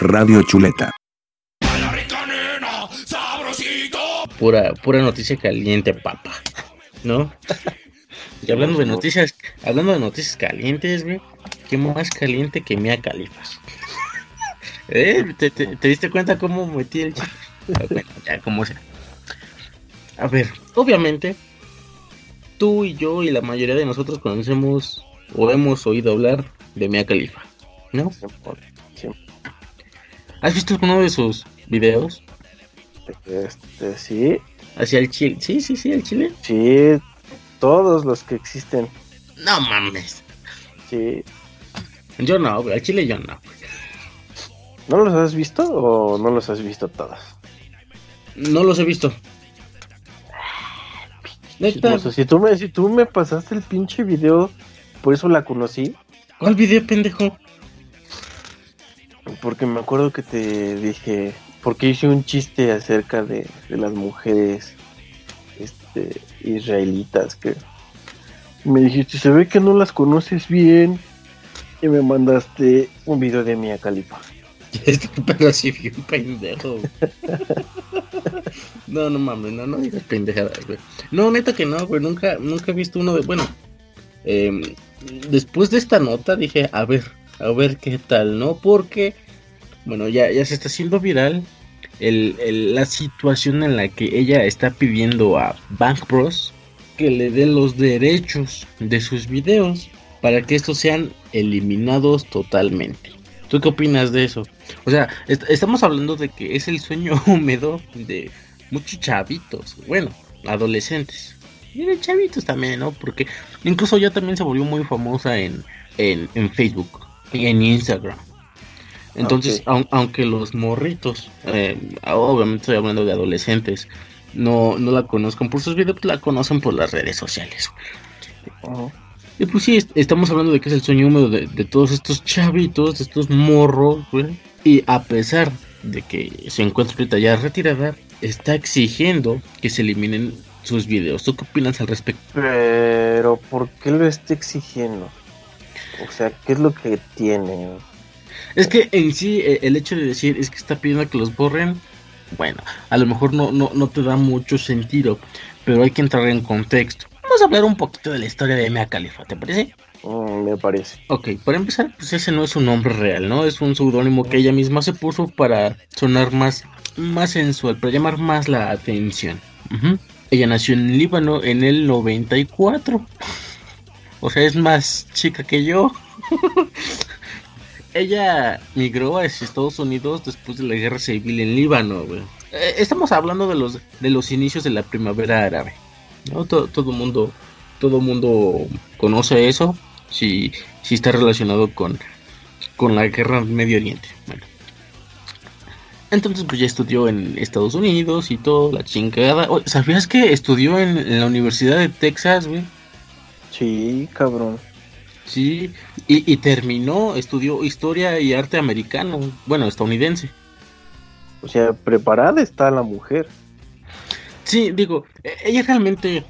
Radio Chuleta. Pura, pura noticia caliente, papá. ¿No? Y hablando de noticias, hablando de noticias calientes, güey, ¿qué más caliente que Mia Califas? ¿Eh? ¿Te, te, te diste cuenta cómo metí el? Ah, Bueno, ya como sea. A ver, obviamente, tú y yo y la mayoría de nosotros conocemos o hemos oído hablar de Mia Khalifa, ¿no? ¿Has visto alguno de sus videos? Este, sí, Hacia el Chile. Sí, sí, sí, el Chile. sí, todos los que existen. No mames. Sí. Yo no, güey. Al Chile yo no. ¿No los has visto o no los has visto todos? No los he visto. Neta, O sea, si tú me, si tú me pasaste el pinche video, por eso la conocí, ¿cuál video, pendejo? Porque me acuerdo que te dije, porque hice un chiste acerca de, de las mujeres este, israelitas que me dijiste, se ve que no las conoces bien y me mandaste un video de Mia Califa. Pero sí, bien pendejo. No, no mames, no, no digas pendejadas, güey. No, neta que no, güey. Nunca, nunca he visto uno de. Bueno, em, después de esta nota dije, a ver, a ver qué tal, ¿no? Porque, bueno, ya, ya se está haciendo viral el, la situación en la que ella está pidiendo a Bank Bros que le den los derechos de sus videos para que estos sean eliminados totalmente. ¿Tú qué opinas de eso? O sea, est- estamos hablando de que es el sueño húmedo de muchos chavitos, bueno, adolescentes. Y chavitos también, ¿no? Porque incluso ya también se volvió muy famosa en, en Facebook y en Instagram. Entonces, Ok. aun- aunque los morritos, eh, obviamente estoy hablando de adolescentes, no, no la conozcan por sus videos, la conocen por las redes sociales. Y pues sí, est- estamos hablando de que es el sueño húmedo de, de todos estos chavitos, de estos morros, güey. Y a pesar de que se encuentra ahorita ya retirada, está exigiendo que se eliminen sus videos. ¿Tú qué opinas al respecto? Pero, ¿por qué lo está exigiendo? O sea, ¿qué es lo que tiene? Es que en sí, eh, el hecho de decir es que está pidiendo que los borren, bueno, a lo mejor no, no, no te da mucho sentido, pero hay que entrar en contexto. Vamos a hablar un poquito de la historia de Mia Khalifa, ¿te parece? Mm, me parece. Ok, para empezar, pues ese no es su nombre real, ¿no? Es un seudónimo que ella misma se puso para sonar más, más sensual, para llamar más la atención. Ella nació en Líbano en el 94. O sea, es más chica que yo. ella migró hacia Estados Unidos después de la guerra civil en Líbano, güey. Eh, estamos hablando de los, de los inicios de la primavera árabe. ¿no? Todo, todo mundo todo mundo conoce eso si, si está relacionado con, con la guerra en Medio Oriente. Bueno. Entonces pues ya estudió en Estados Unidos y todo, la chingada. Oye, ¿Sabías que estudió en, en la Universidad de Texas, güey? Sí, cabrón. Sí, y, y terminó, estudió historia y arte americano, bueno, estadounidense. O sea, preparada está la mujer. Sí, digo, e- ella realmente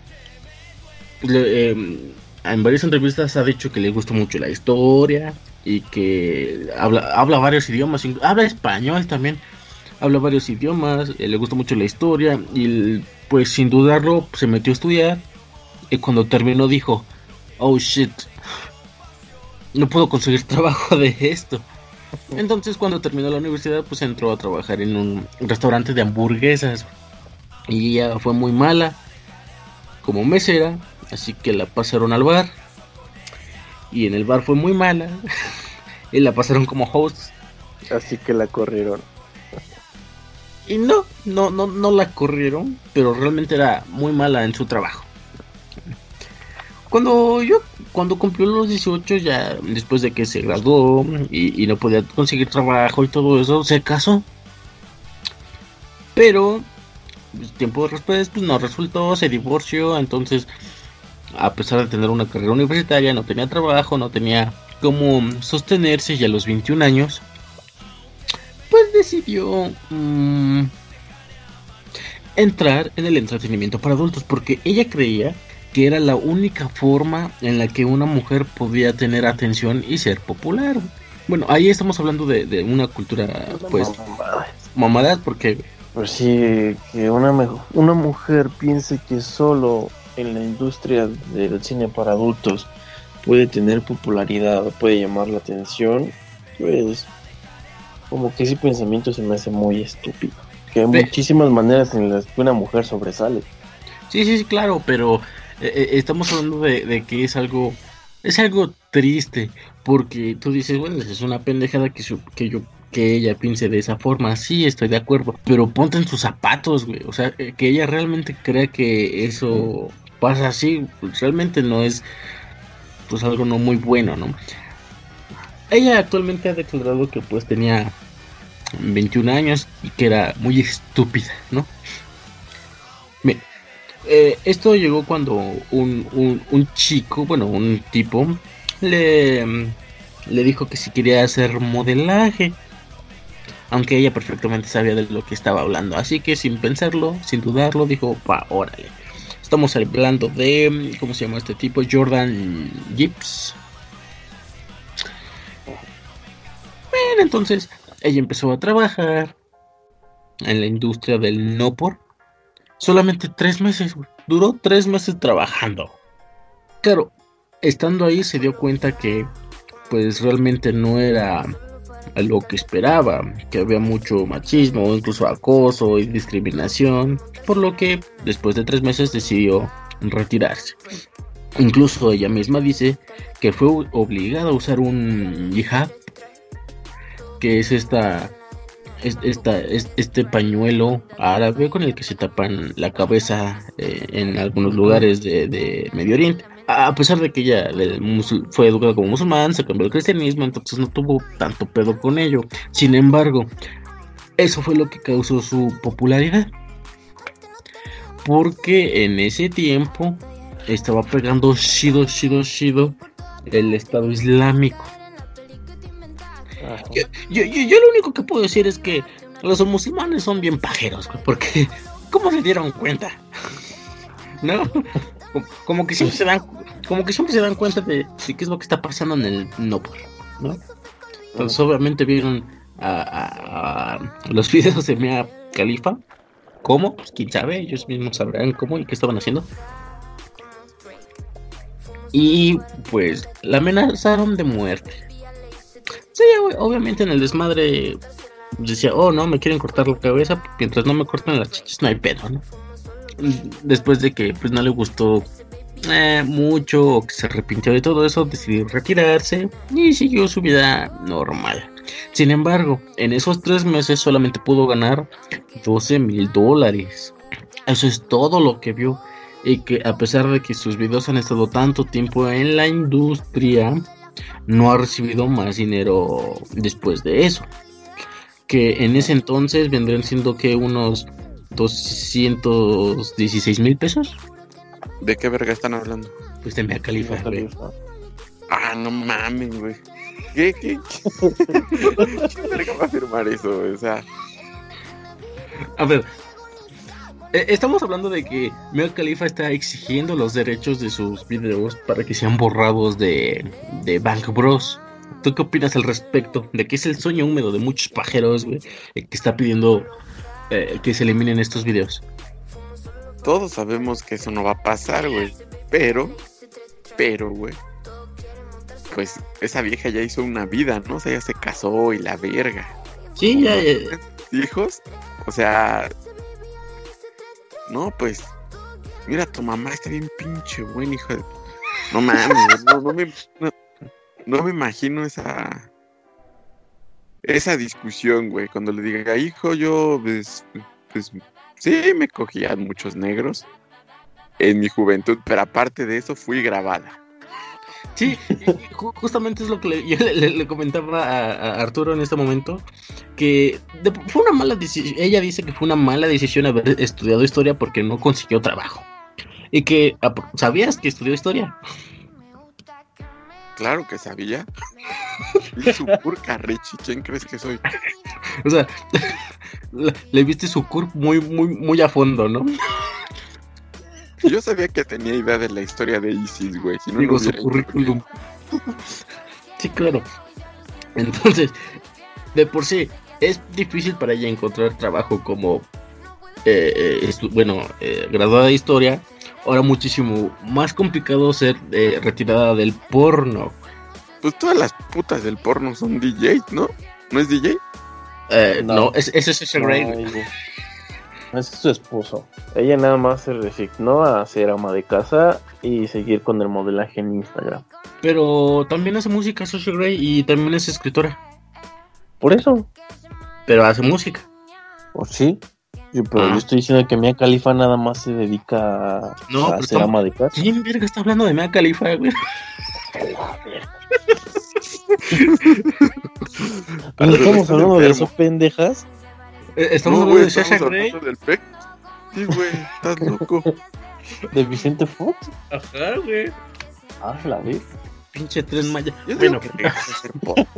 le- em, en varias entrevistas ha dicho que le gusta mucho la historia y que habla, habla varios idiomas, habla español también, habla varios idiomas, eh, le gusta mucho la historia y pues sin dudarlo se metió a estudiar y cuando terminó dijo, oh shit, no puedo conseguir trabajo de esto. Entonces cuando terminó la universidad pues entró a trabajar en un restaurante de hamburguesas y ella fue muy mala como mesera, así que la pasaron al bar. Y en el bar fue muy mala y la pasaron como host. Así que la corrieron. Y no, no, no, no la corrieron, pero realmente era muy mala en su trabajo. Cuando yo, cuando cumplió los 18, ya después de que se graduó y, y no podía conseguir trabajo y todo eso, se casó. Pero pues, tiempo después pues, no resultó, se divorció, entonces a pesar de tener una carrera universitaria, no tenía trabajo, no tenía cómo sostenerse y a los 21 años, pues decidió mm, entrar en el entretenimiento para adultos porque ella creía que era la única forma en la que una mujer podía tener atención y ser popular. Bueno, ahí estamos hablando de, una cultura, pues, mamadas, porque... Pues sí, que una, una mujer piense que solo en la industria del cine para adultos puede tener popularidad, puede llamar la atención, pues como que ese pensamiento se me hace muy estúpido. Que hay muchísimas maneras en las que una mujer sobresale. Sí, sí, sí, claro, pero eh, eh, estamos hablando de, que es algo, es algo triste, porque tú dices, bueno, es una pendejada que, que yo que ella piense de esa forma, sí, estoy de acuerdo, pero ponte en sus zapatos, güey, o sea, eh, que ella realmente crea que eso pasa así, pues realmente no es, pues algo no muy bueno, ¿no? Ella actualmente ha declarado que pues tenía 21 años y que era muy estúpida, ¿no? Eh, esto llegó cuando un, un, chico, bueno, un tipo, le, le dijo que si quería hacer modelaje. Aunque ella perfectamente sabía de lo que estaba hablando. Así que sin pensarlo, sin dudarlo, dijo, pa, órale. Estamos hablando de, ¿cómo se llama este tipo? Jordan Gibbs. Bueno, entonces ella empezó a trabajar en la industria del no por solamente tres meses, Duró tres meses trabajando. Claro, estando ahí se dio cuenta que pues realmente no era lo que esperaba, que había mucho machismo, incluso acoso y discriminación, por lo que después de tres meses decidió retirarse. Incluso ella misma dice que fue obligada a usar un hijab, que es esta esta, este pañuelo árabe con el que se tapan la cabeza eh, en algunos lugares de, Medio Oriente. A pesar de que ella fue educada como musulmán, se cambió al cristianismo, entonces no tuvo tanto pedo con ello. Sin embargo, eso fue lo que causó su popularidad. Porque en ese tiempo estaba pegando shido, shido, shido el Estado Islámico. Yo, yo, lo único que puedo decir es que los musulmanes son bien pajeros, porque ¿cómo se dieron cuenta? ¿No? Como que siempre se dan, como que siempre se dan cuenta de, qué es lo que está pasando en el Nopor, ¿no? Entonces obviamente vieron a, los videos de Mia Califa. ¿Cómo? Pues quién sabe, ellos mismos sabrán cómo y qué estaban haciendo. Y pues la amenazaron de muerte. Sí, obviamente en el desmadre decía, oh no, me quieren cortar la cabeza, mientras no me cortan las chichis no hay pedo, ¿no? Después de que pues no le gustó eh, mucho o que se arrepintió de todo eso, decidió retirarse y siguió su vida normal. Sin embargo, en esos tres meses solamente pudo ganar 12 mil dólares. Eso es todo lo que vio. Y que a pesar de que sus videos han estado tanto tiempo en la industria, no ha recibido más dinero después de eso. Que en ese entonces vendrían siendo que unos 216 mil pesos. ¿De qué verga están hablando? Pues de Mea Califa, Ah, no mames, güey. ¿Qué? ¿Qué? ¿Qué verga va a firmar eso? O sea. A ver, estamos hablando de que Mia Khalifa está exigiendo los derechos de sus videos para que sean borrados de, de Bank Bros. ¿Tú qué opinas al respecto? De que es el sueño húmedo de muchos pajeros, güey, que está pidiendo eh, que se eliminen estos videos. Todos sabemos que eso no va a pasar, güey. Pero, pero, güey. Pues esa vieja ya hizo una vida, ¿no? O sea, ya se casó y la verga. Sí, ya. ¿Hijos? O sea, no, pues, mira, tu mamá está bien pinche buen hijo de... No mames, no, no, me, no, me imagino esa... Esa discusión, güey, cuando le diga, hijo, yo, pues, pues, sí, me cogían muchos negros en mi juventud, pero aparte de eso fui grabada. Sí, justamente es lo que le, le, comentaba a, Arturo en este momento, que fue una mala decisión, ella dice que fue una mala decisión haber estudiado historia porque no consiguió trabajo. Y que, ¿sabías que estudió historia? Claro que sabía. Y su curca, Richie, ¿quién crees que soy? O sea, le viste su curp muy, muy, muy a fondo, ¿no? Yo sabía que tenía idea de la historia de Isis, güey. Si no, Digo, su currículum. sí, claro. Entonces, de por sí, es difícil para ella encontrar trabajo como, eh, eh, estu- bueno, eh, graduada de historia. Ahora muchísimo más complicado ser eh, retirada del porno. Pues todas las putas del porno son DJs, ¿no? ¿No es DJ? Eh, no. No. es, ese es ese No, Grey. ella- Ese es su esposo. Ella nada más se resignó a ser ama de casa y seguir con el modelaje en Instagram. Pero también hace música, Social Grey, y también es escritora. Por eso, Pero hace música. pues sí. Yo, pero Ah. yo estoy diciendo que Mia Khalifa nada más se dedica a, No, a ser ama de casa. ¿Quién verga está hablando de Mea Califa, güey? Pero estamos hablando de eso, pendejas. Eh, Estamos No, hablando de Sasha Grey. del PEC. Sí, güey, estás loco. De Vicente Fox. Ajá, güey. Ah, la vez. Pinche tren maya. Bueno,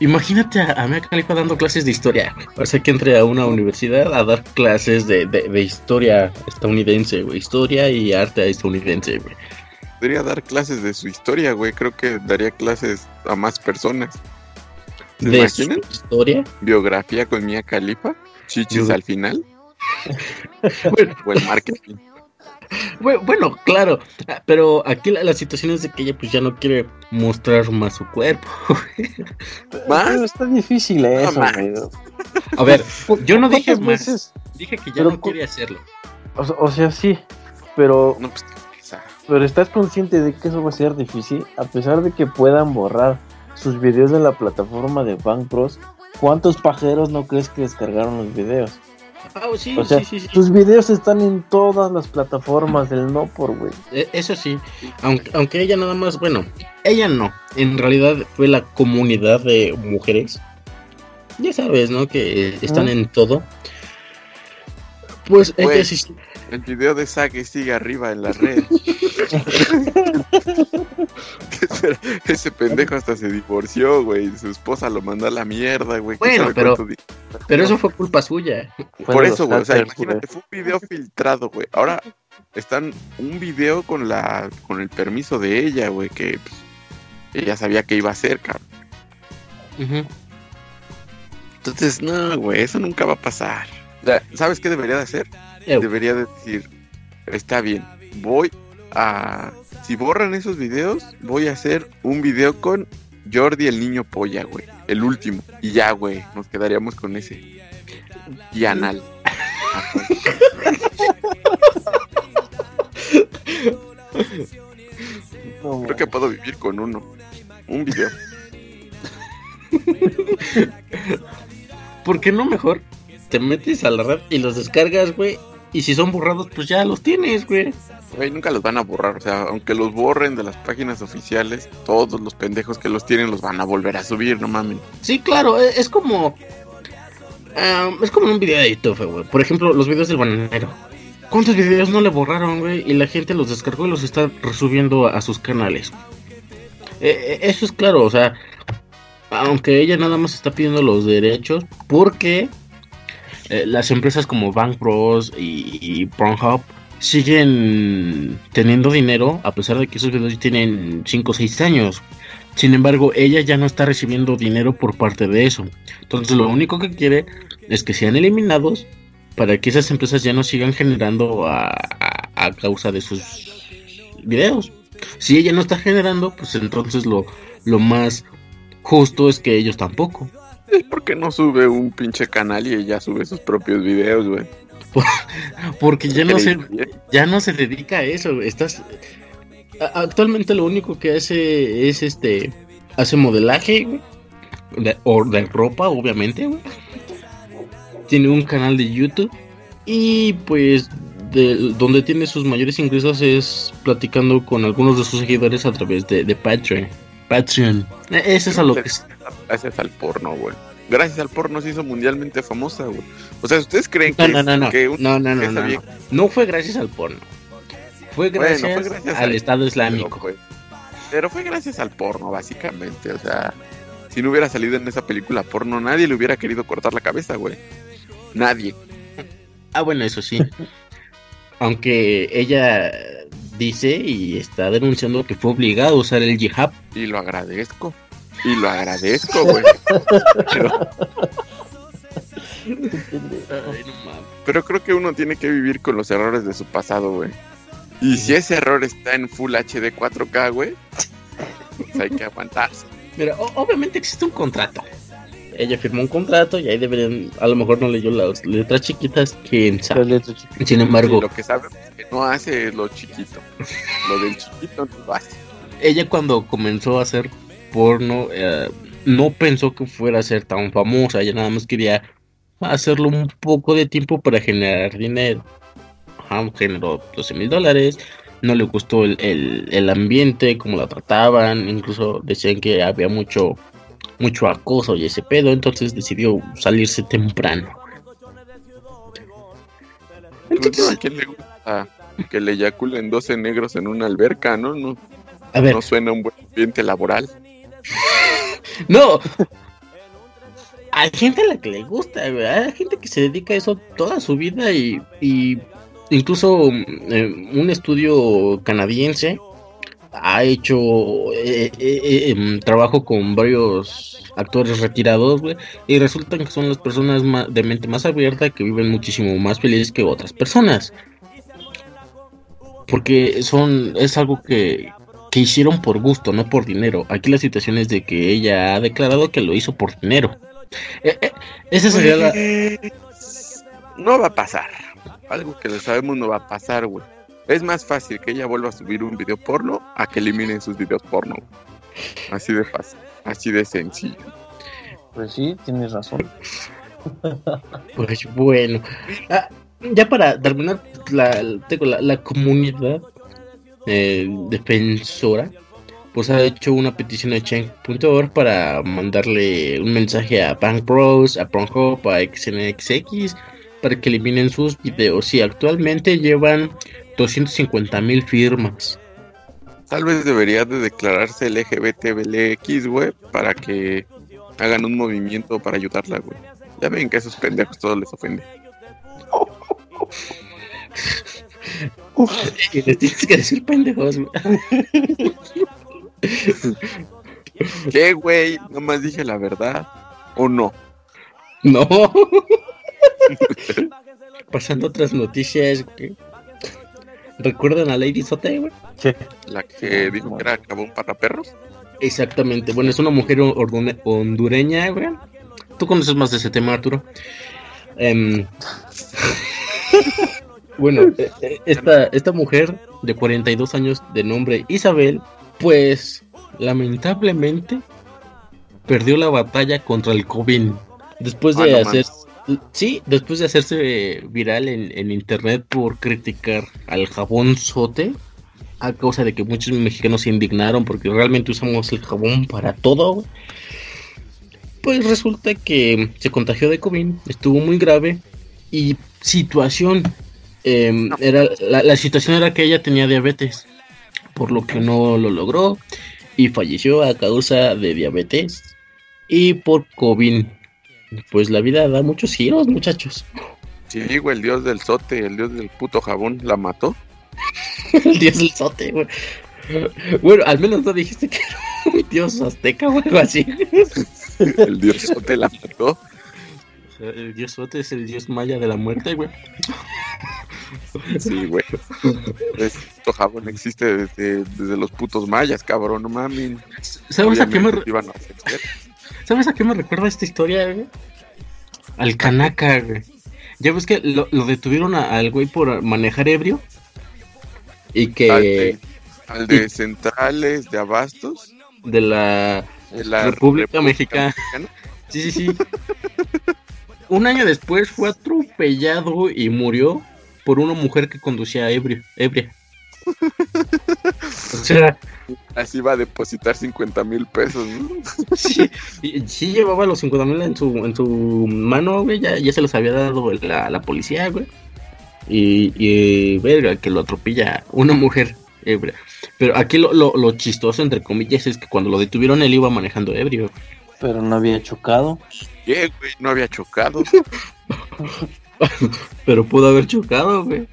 imagínate a, a Mea Khalifa dando clases de historia. güey. O sea, que entre a una universidad a dar clases de, de, de historia estadounidense, güey. Historia y arte estadounidense, güey. Podría dar clases de su historia, güey. Creo que daría clases a más personas. ¿Se De su historia. Biografía con Mia Khalifa. Chichis Yo- al final. Bueno, O el marketing. bueno, bueno, claro. Pero aquí la, la situación es de que ella pues ya no quiere mostrar más su cuerpo. ¿Más? Pero está difícil eso. A ver, yo no dije ¿Cuántas más. veces? Dije que ya Pero no quiere hacerlo. O, sea- o sea, sí. Pero, No, pues, pero estás consciente de que eso va a ser difícil. A pesar de que puedan borrar sus videos de la plataforma de Bank Bros. ¿Cuántos pajeros no crees que descargaron los videos? Ah, sí, O sea, sí, sí, sí. tus videos están en todas las plataformas del no por, güey. Eh, Eso sí, aunque, aunque ella nada más, bueno, ella no, en realidad fue la comunidad de mujeres, ya sabes, ¿no? Que están en todo. Pues Güey. ella sí, el video de Sage sigue arriba en la red. Ese pendejo hasta se divorció, güey. Su esposa lo mandó a la mierda, güey. ¿Quién Bueno, pero- pero eso fue culpa suya. Fue Por eso, güey. O sea, imagínate, fue un video filtrado, güey. Ahora están un video con la con el permiso de ella, güey, que pues, ella sabía que iba a hacer, cabrón. Entonces, no, güey, eso nunca va a pasar. ¿sabes qué debería de hacer? Debería de decir, está bien, voy a... Si borran esos videos, voy a hacer un video con Jordi el niño polla, güey. El último. Y ya, güey, nos quedaríamos con ese. Y anal. No, Creo que puedo vivir con uno. Un video. ¿Por qué no mejor te metes a la red y los descargas, güey? Y si son borrados, pues ya los tienes, güey. Güey, nunca los van a borrar. O sea, aunque los borren de las páginas oficiales, todos los pendejos que los tienen los van a volver a subir, no mames. Sí, claro, e- es como. ah, es como un video de YouTube, güey. Por ejemplo, los videos del bananero. ¿Cuántos videos no le borraron, güey? Y la gente los descargó y los está resubiendo a, sus canales. Eh, eh, eso es claro, o sea. Aunque ella nada más está pidiendo los derechos, porque eh, las empresas como Bank Bros y, y Pornhub siguen teniendo dinero a pesar de que esos videos tienen 5 o 6 años. Sin embargo, ella ya no está recibiendo dinero por parte de eso. Entonces, lo único que quiere es que sean eliminados para que esas empresas ya no sigan generando a, a- a causa de sus videos. Si ella no está generando, pues entonces lo, lo más justo es que ellos tampoco. ¿Por qué no sube un pinche canal y ella sube sus propios videos, güey? Porque ya no se, ya no se dedica a eso. Estás actualmente lo único que hace es este hace modelaje güey, de, o de ropa, obviamente. güey. Tiene un canal de YouTube y pues de, donde tiene sus mayores ingresos es platicando con algunos de sus seguidores a través de, de Patreon. Patreon. E- Eso es a lo que es. Gracias al porno, güey. Gracias al porno se hizo mundialmente famosa, güey. O sea, ¿ustedes creen No, que, no, no, no. que un- No, no, no, fue gracias al porno. Fue Bueno, gracias, fue gracias al al- Estado pero, Islámico. fue- pero fue gracias al porno, básicamente. O sea, si no hubiera salido en esa película porno, nadie le hubiera querido cortar la cabeza, güey. Nadie. Ah, bueno, eso sí. Aunque ella dice y está denunciando que fue obligada a usar el jihad. Y lo agradezco. Y lo agradezco, güey. Pero, creo que uno tiene que vivir con los errores de su pasado, güey. Y si ese error está en Full HD 4K, güey, pues hay que aguantarse. Mira, obviamente existe un contrato. Ella firmó un contrato y ahí deberían, a lo mejor no leyó las letras chiquitas, quién Las sabe. letras chiquitas. Sin embargo, lo que sabemos es que no hace es lo chiquito. Lo del chiquito no lo hace. ella cuando comenzó a hacer porno, eh, no pensó que fuera a ser tan famosa, ella nada más quería hacerlo un poco de tiempo para generar dinero. Ajá, generó 12 mil dólares, no le gustó el, el, el ambiente, cómo la trataban, incluso decían que había mucho, mucho acoso y ese pedo, entonces decidió salirse temprano. Entonces, ¿A quién le gusta que le eyaculen 12 negros en una alberca, no? No, a ver, no suena un buen ambiente laboral. No. Hay gente a la que le gusta. Hay gente que se dedica a eso toda su vida y, incluso mm, eh, un estudio canadiense ha hecho eh, eh, em, trabajo con varios actores retirados, güey, y resultan que son las personas de mente más abierta que viven muchísimo más felices que otras personas. Porque son es algo que, que hicieron por gusto, no por dinero. Aquí la situación es de que ella ha declarado que lo hizo por dinero. Eh, eh, esa sería la... Pues, No va a pasar. Algo que lo sabemos no va a pasar, güey. Es más fácil que ella vuelva a subir un video porno a que eliminen sus videos porno. Así de fácil. Así de sencillo. Pues sí, tienes razón. Pues bueno. Ah, ya para terminar, la, tengo la, la comunidad eh, defensora pues ha hecho una petición a Change.org para mandarle un mensaje a Bank Bros, a Pornhub, a XNXX para que eliminen sus videos y actualmente llevan 250 mil firmas. Tal vez debería de declararse LGBTBLX, güey, para que hagan un movimiento para ayudarla, güey. Ya ven que a esos pendejos todo les ofende. Y les tienes que decir pendejos. güey. ¿Qué, güey? Nomás dije la verdad. ¿O no? No. Pasando otras noticias, güey. ¿Recuerdan a Lady Sote, güey? Sí. La que dijo que era cabón para perros. Exactamente. Bueno, es una mujer hondureña, güey. Tú conoces más de ese tema, Arturo. Em, bueno, eh, eh, esta, esta mujer de 42 años de nombre Isabel, pues lamentablemente perdió la batalla contra el COVID. Después Ah, de no hacer... Sí, después de hacerse viral en, en internet por criticar al jabón sote, a causa de que muchos mexicanos se indignaron porque realmente usamos el jabón para todo, pues resulta que se contagió de COVID, estuvo muy grave y situación, eh, era la, la situación era que ella tenía diabetes, por lo que no lo logró y falleció a causa de diabetes y por COVID. Pues la vida da muchos giros, muchachos. Sí, güey, el dios del sote, el dios del puto jabón, la mató. El dios del sote, güey. Bueno, al menos no dijiste que era un dios azteca o algo así. El dios sote la mató. El dios sote es el dios maya de la muerte, güey. Sí, güey. Ese puto jabón existe desde, desde los putos mayas, cabrón, no mames. ¿Sabes a qué me, re- a. ¿Sabes a qué me recuerda esta historia, güey? Al Kanaka, güey. Ya ves que lo, lo detuvieron a- al güey por manejar ebrio. Y Al que de, al de centrales de abastos de la de la República Mexicana. Sí, sí, sí. Un año después fue atropellado y murió por una mujer que conducía ebrio, ebria. O sea, Así va a depositar 50 mil pesos, ¿no? sí, llevaba los 50 mil en su, en su mano, güey, ya, ya se los había dado la, la policía, güey. Y, y verga, que lo atropella una mujer ebria. Pero aquí lo, lo, lo chistoso, entre comillas, es que cuando lo detuvieron él iba manejando ebrio. Pero no había chocado. ¿Qué, güey? No había chocado. Pero pudo haber chocado, güey.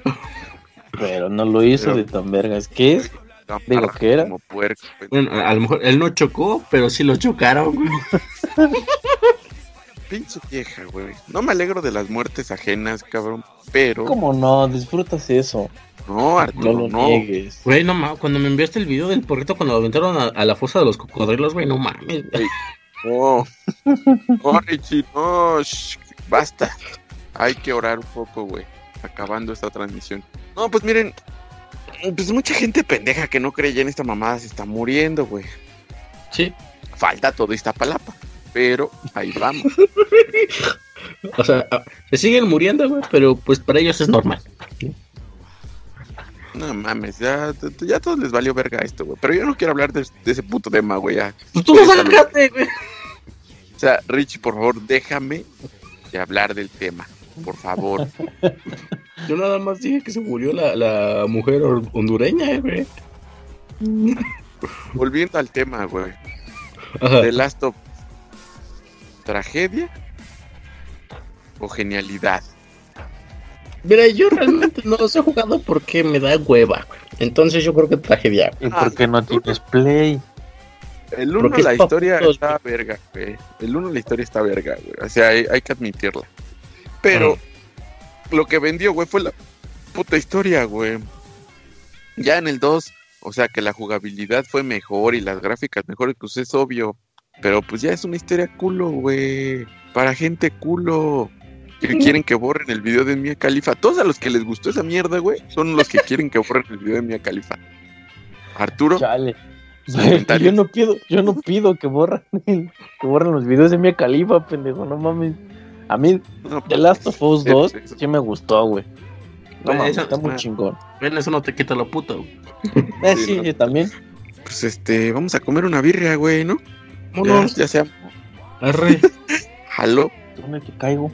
Pero no lo hizo Pero- de tan vergas que es. lo Digo, ¿qué era? Como puerco, güey. Bueno, a a lo mejor él no chocó, pero sí lo chocaron, güey. Pinche vieja, güey. No me alegro de las muertes ajenas, cabrón. Pero. ¿Cómo no? Disfrutas eso. No, No Arturo, lo no. niegues. Güey, no mames, cuando me enviaste el video del porrito cuando lo aventaron a, a la fosa de los cocodrilos, güey, no mames. No. No, Richie, no. shh, basta. Hay que orar un poco, güey. Acabando esta transmisión. No, pues miren. Pues mucha gente pendeja que no cree en esta mamada se está muriendo, güey. Sí. Falta todo Iztapalapa. Pero ahí vamos. O sea, a- se siguen muriendo, güey, pero pues para ellos es normal. No mames, ya, ya a todos les valió verga esto, güey. Pero yo no quiero hablar de, de ese puto tema, güey. Pues tú sacaste, güey. O sea, Richie, por favor, déjame de hablar del tema. Por favor. Yo nada más dije que se murió la, la mujer hondureña, güey. Volviendo al tema, güey. The Last of ¿Tragedia o genialidad? Mira, yo realmente no los he jugado porque me da hueva, güey. Entonces yo creo que tragedia. güey. ¿Y por qué no tienes play? El uno, Porque es la pa' historia está verga, güey. El uno, la historia está verga, güey. O sea, hay, hay que admitirla. Pero lo que vendió, güey, fue la puta historia, güey. Ya en el 2, o sea, que la jugabilidad fue mejor y las gráficas mejores, pues es obvio. Pero pues ya es una historia culo, güey. Para gente culo. Que quieren que borren el video de Mia Khalifa. Todos a los que les gustó esa mierda, güey, son los que quieren que borren el video de Mia Khalifa. Arturo, Chale. Yo no pido, yo no pido que borren, el- que borren los videos de Mia Califa, pendejo, no mames. A mí, No, The Last of Us Sí, 2 sí. sí me gustó, güey. No Bueno, mames, eso- está muy chingón. Bueno, eso no te quita lo puto. güey. Eh, Sí, sí, también. Pues este, vamos a comer una birria, güey, ¿no? Ya, Vámonos. ya sea, Arre. jaló. ¿Dónde te caigo?